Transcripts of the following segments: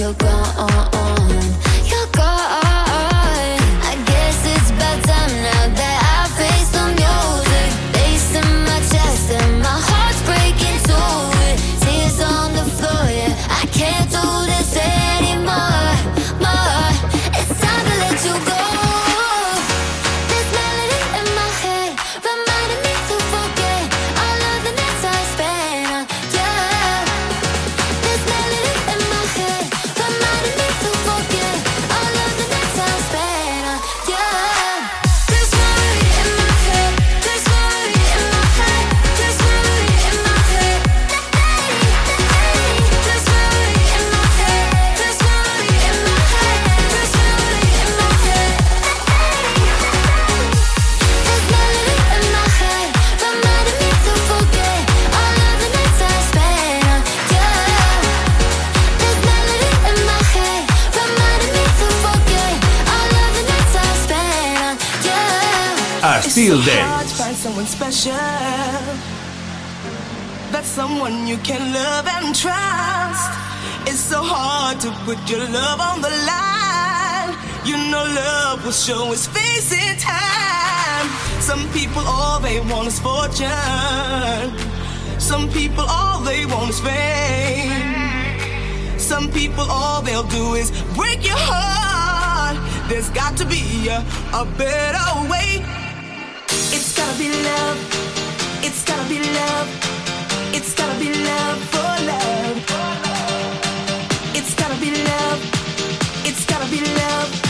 Feel show its face in time. Some people all they want is fortune. Some people all they want is fame. Some people all they'll do is break your heart. There's got to be a, a better way It's gotta be love. It's gotta be love. It's gotta be love for love. It's gotta be love. It's gotta be love.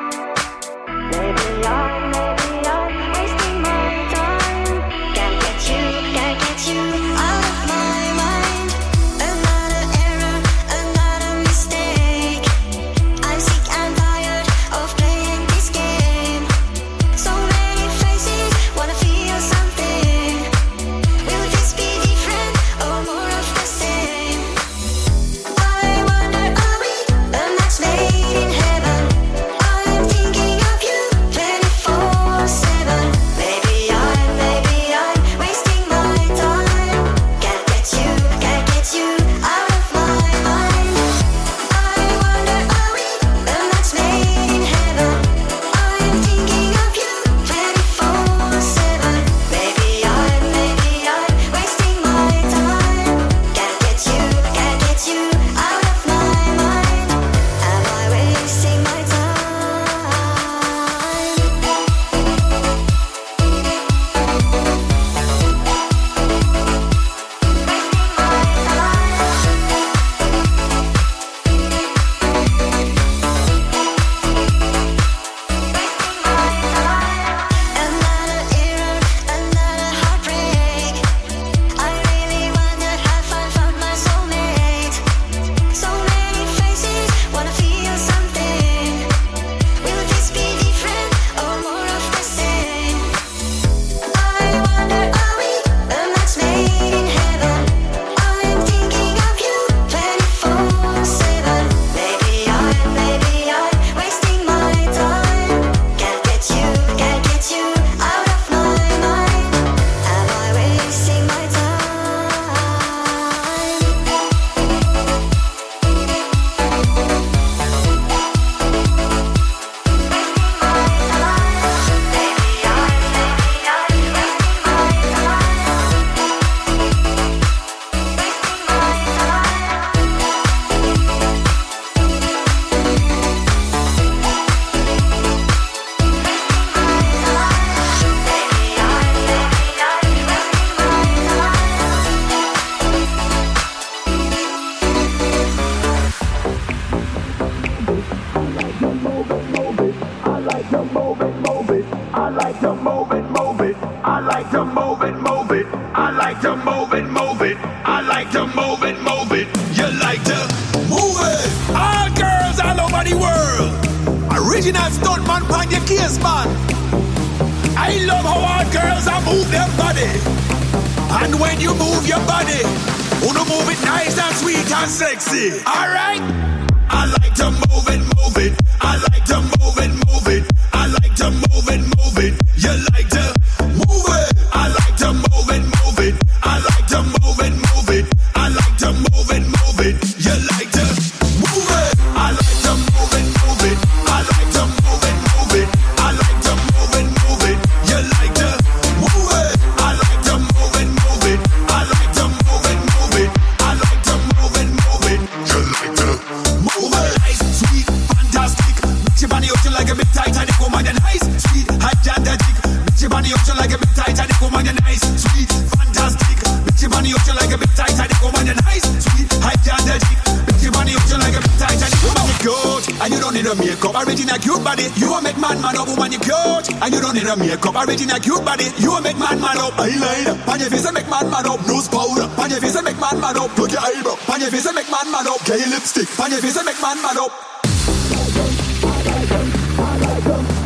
body, you make man man up eyeliner. on your face make man man up nose powder. on your face make man man up Put your eyebrow. on your face make man man up gay lipstick. on your face make man man up. I like them,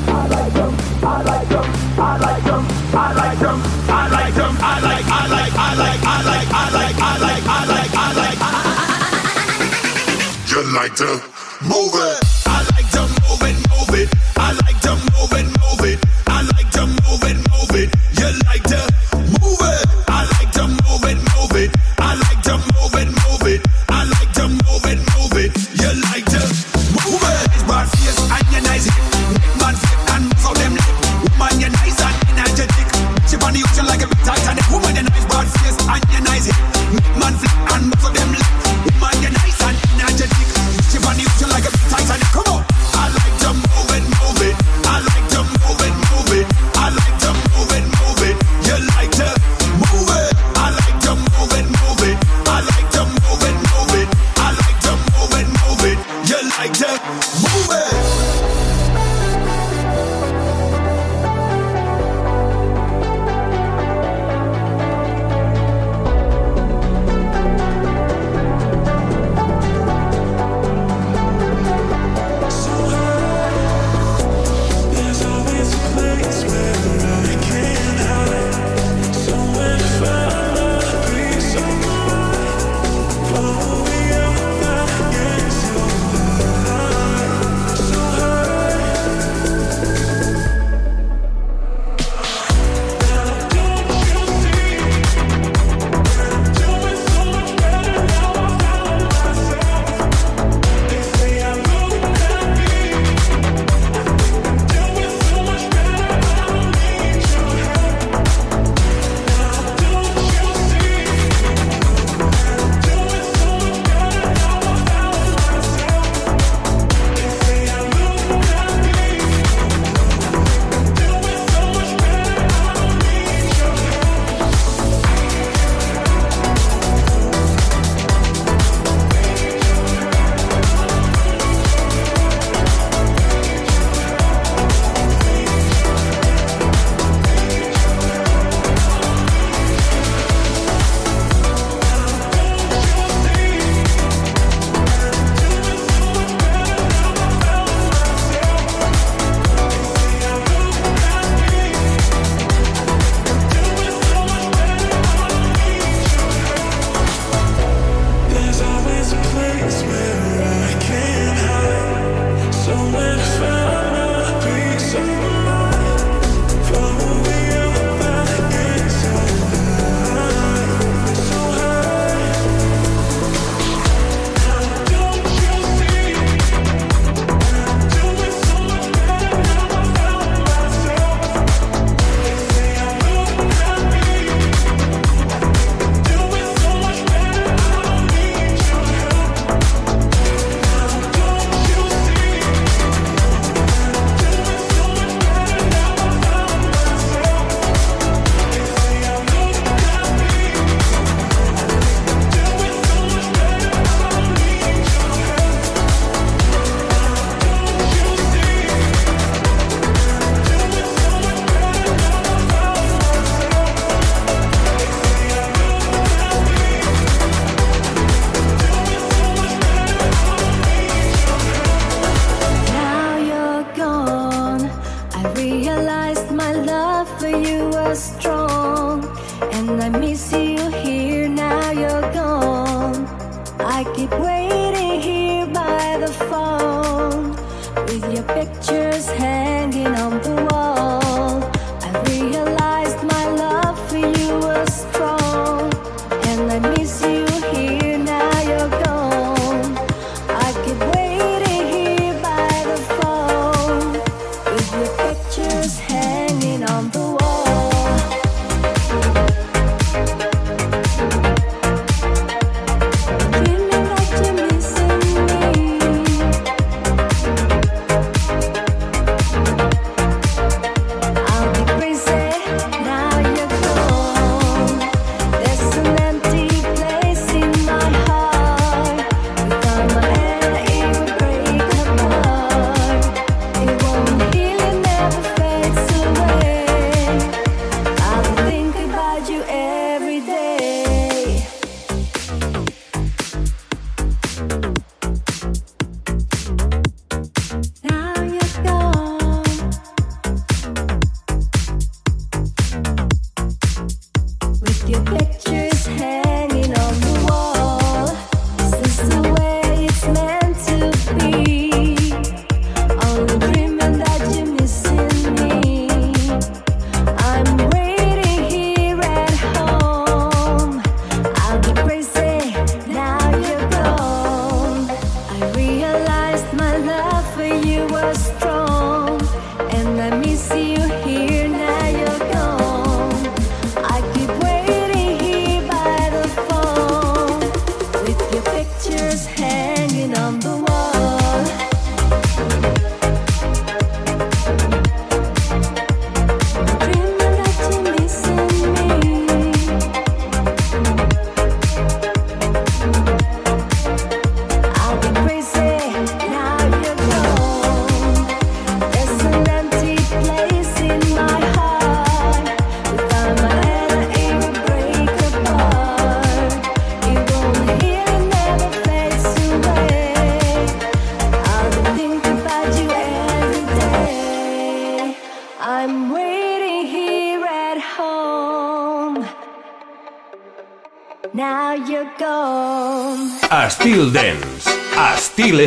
I like them, I like them, I like them, I like them, I like, I like, I like, I like, I like, I like, I like, I like, I like. You like to move it.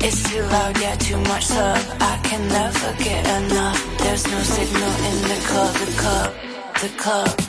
It's too loud, yeah, too much love. I can never get enough. There's no signal in the club, the club, the club.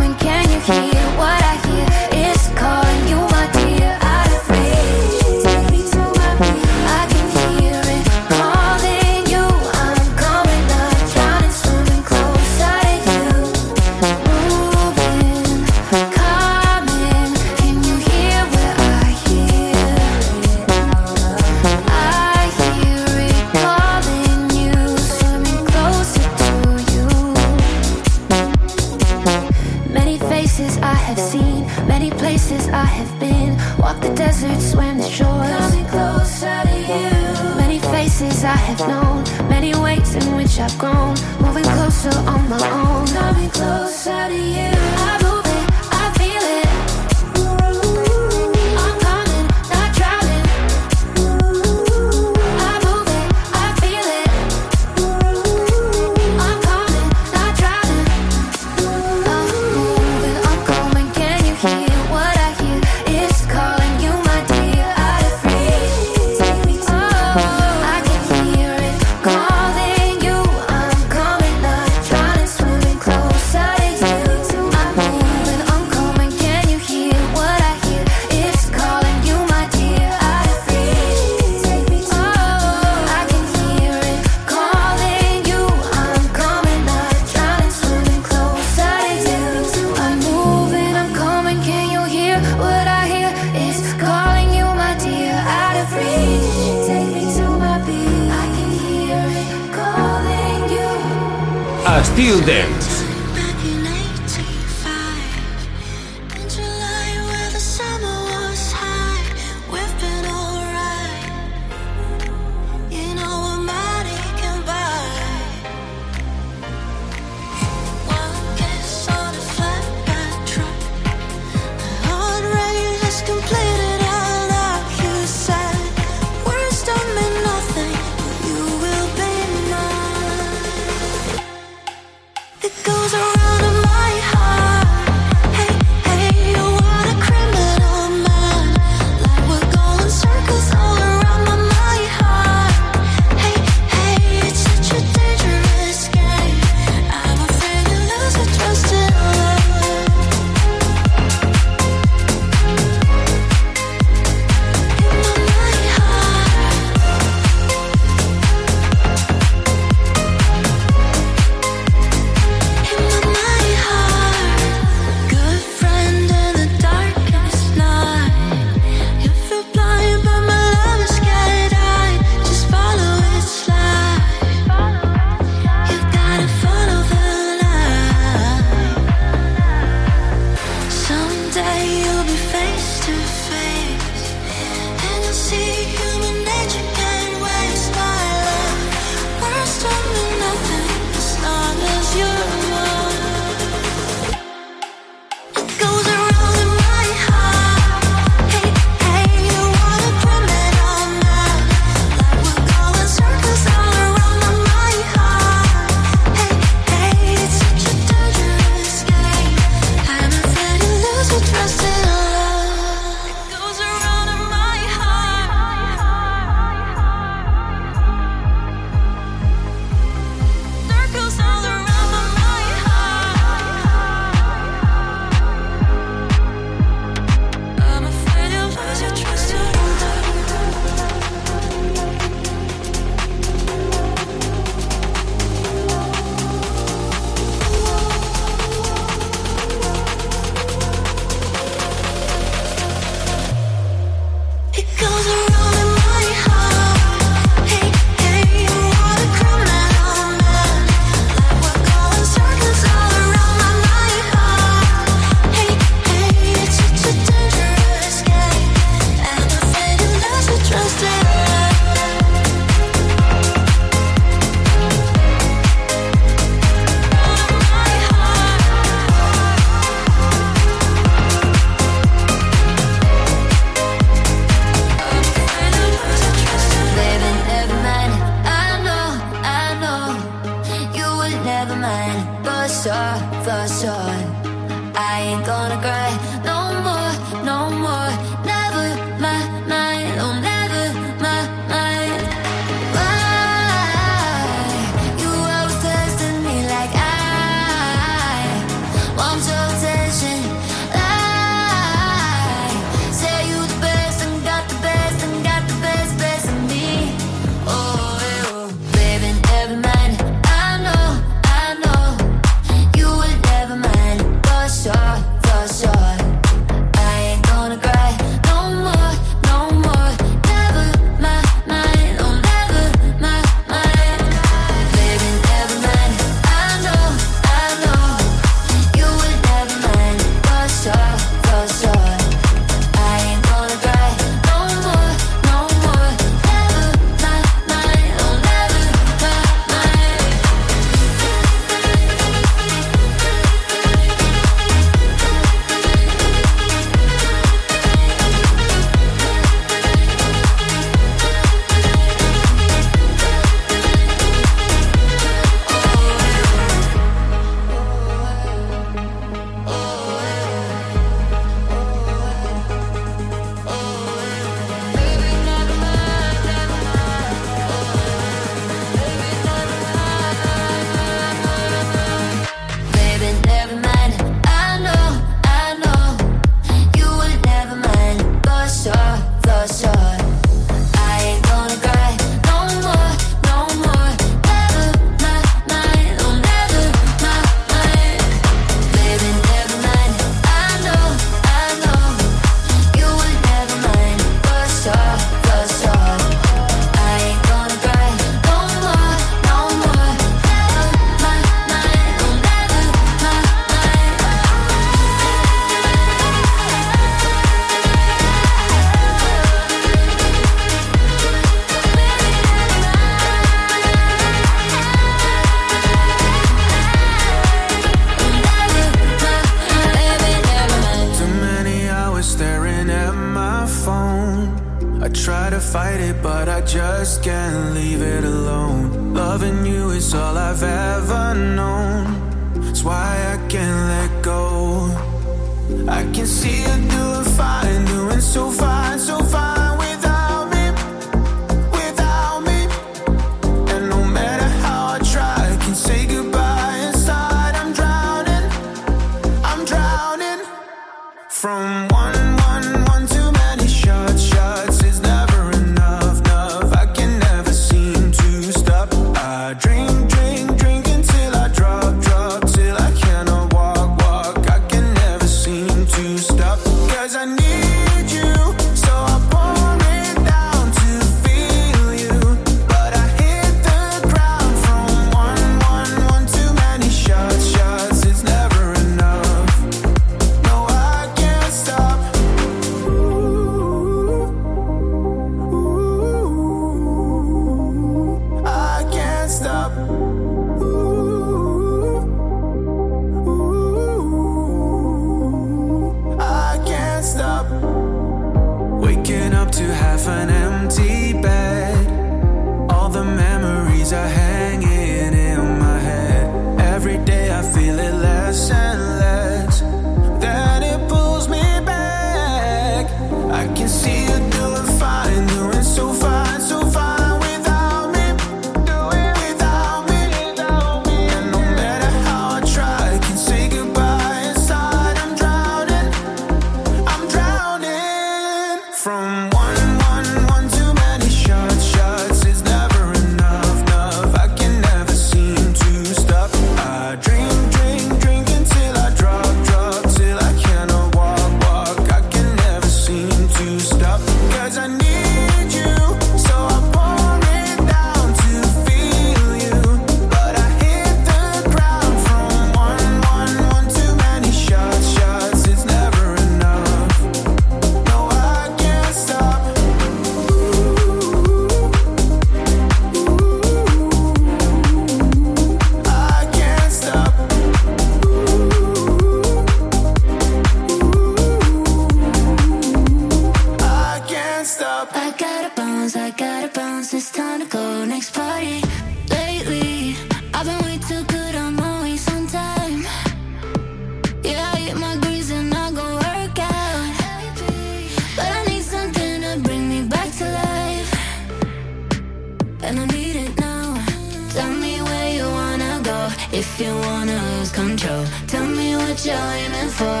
you're aiming for.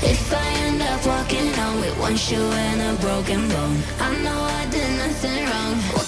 If I end up walking home with one shoe and a broken bone, I know I did nothing wrong.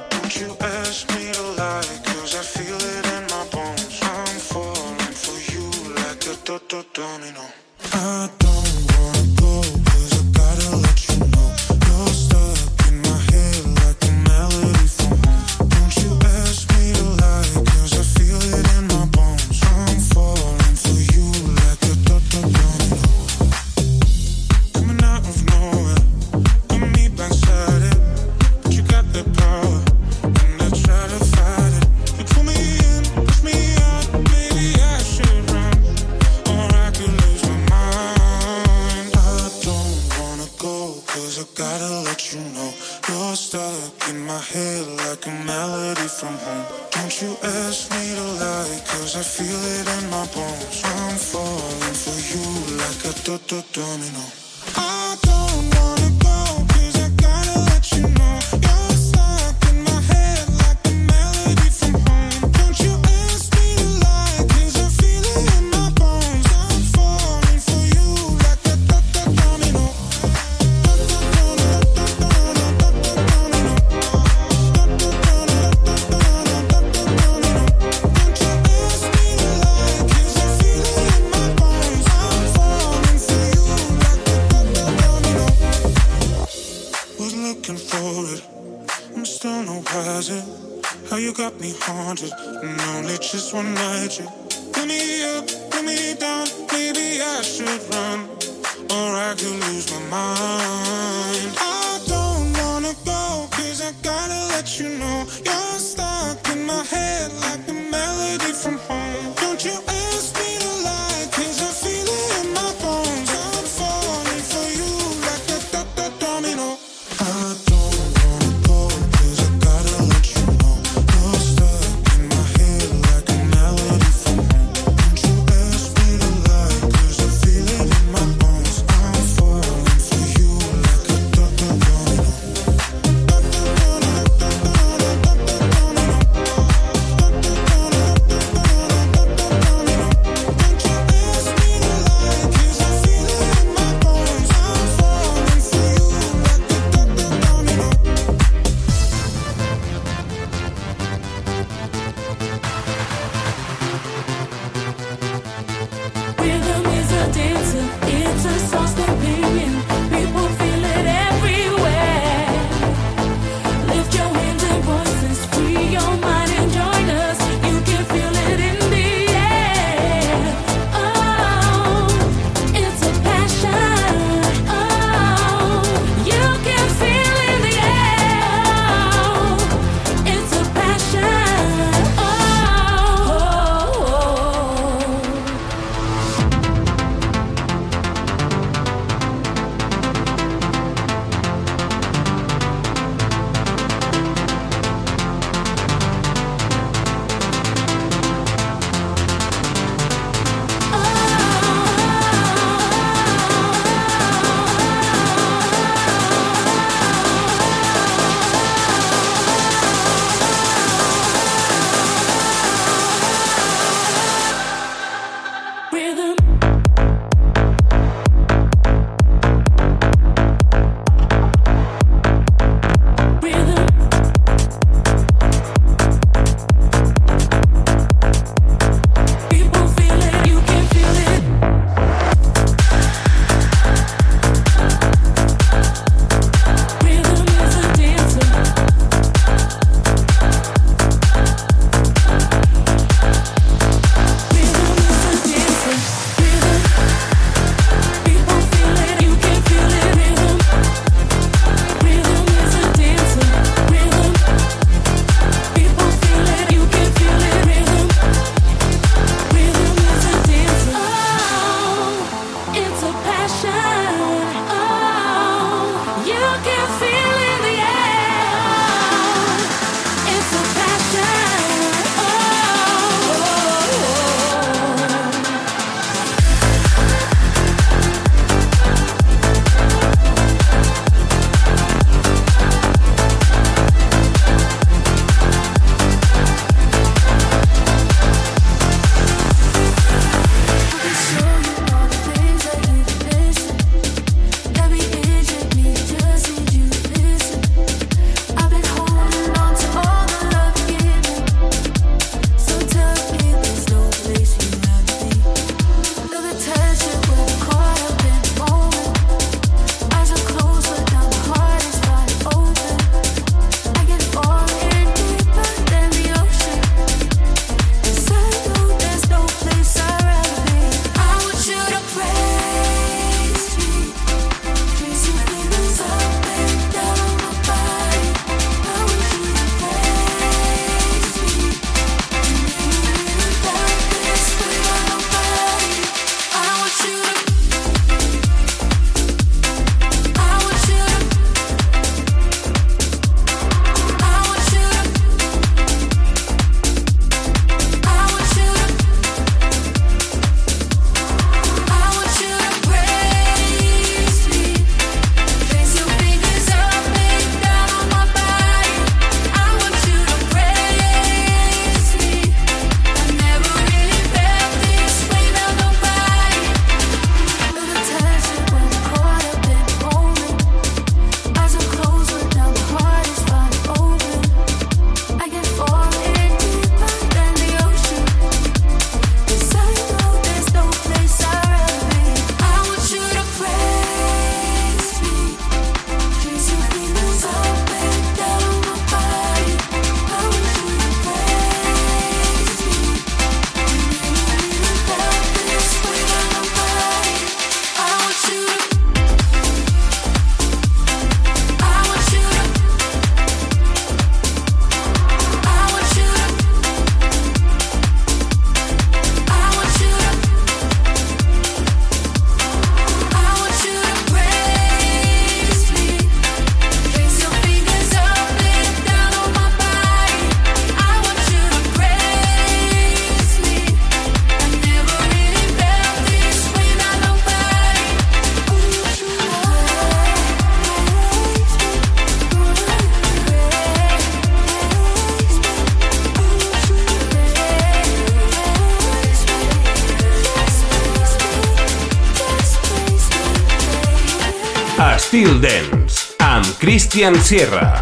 Sierra.